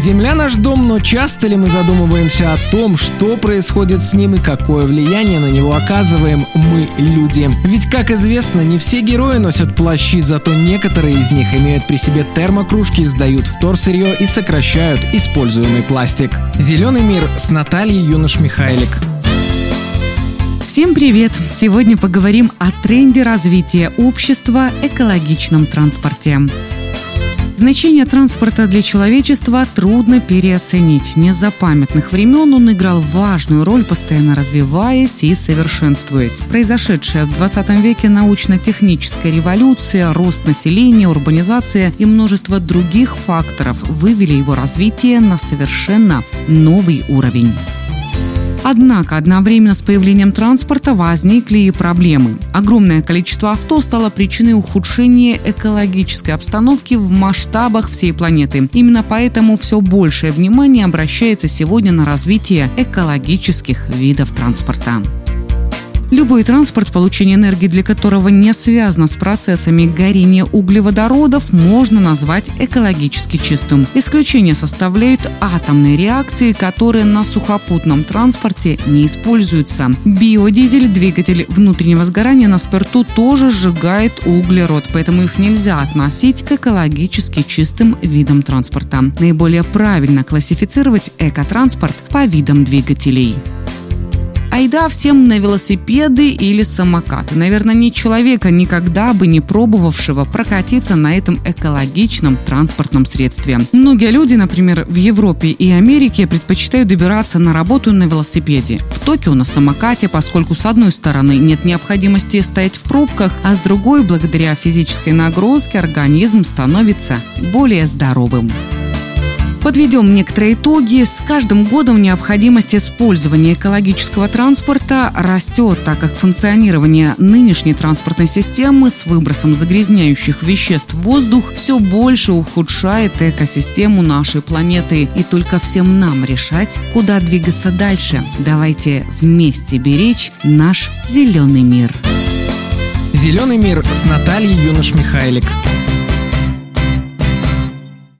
Земля наш дом, но часто ли мы задумываемся о том, что происходит с ним и какое влияние на него оказываем мы, люди? Ведь, как известно, не все герои носят плащи, зато некоторые из них имеют при себе термокружки, сдают вторсырье и сокращают используемый пластик. Зеленый мир с Натальей Юнош-Михайлик. Всем привет! Сегодня поговорим о тренде развития общества экологичном транспорте. Значение транспорта для человечества трудно переоценить. Не за памятных времен он играл важную роль, постоянно развиваясь и совершенствуясь. Произошедшая в 20 веке научно-техническая революция, рост населения, урбанизация и множество других факторов вывели его развитие на совершенно новый уровень. Однако одновременно с появлением транспорта возникли и проблемы. Огромное количество авто стало причиной ухудшения экологической обстановки в масштабах всей планеты. Именно поэтому все большее внимание обращается сегодня на развитие экологических видов транспорта. Любой транспорт, получение энергии для которого не связано с процессами горения углеводородов, можно назвать экологически чистым. Исключение составляют атомные реакции, которые на сухопутном транспорте не используются. Биодизель, двигатель внутреннего сгорания на спирту тоже сжигает углерод, поэтому их нельзя относить к экологически чистым видам транспорта. Наиболее правильно классифицировать экотранспорт по видам двигателей. Айда всем на велосипеды или самокаты. Наверное, нет человека, никогда бы не пробовавшего прокатиться на этом экологичном транспортном средстве. Многие люди, например, в Европе и Америке предпочитают добираться на работу на велосипеде. В Токио на самокате, поскольку с одной стороны нет необходимости стоять в пробках, а с другой, благодаря физической нагрузке, организм становится более здоровым. Подведем некоторые итоги. С каждым годом необходимость использования экологического транспорта растет, так как функционирование нынешней транспортной системы с выбросом загрязняющих веществ в воздух все больше ухудшает экосистему нашей планеты. И только всем нам решать, куда двигаться дальше. Давайте вместе беречь наш зеленый мир. Зеленый мир с Натальей Юнош-Михайлик.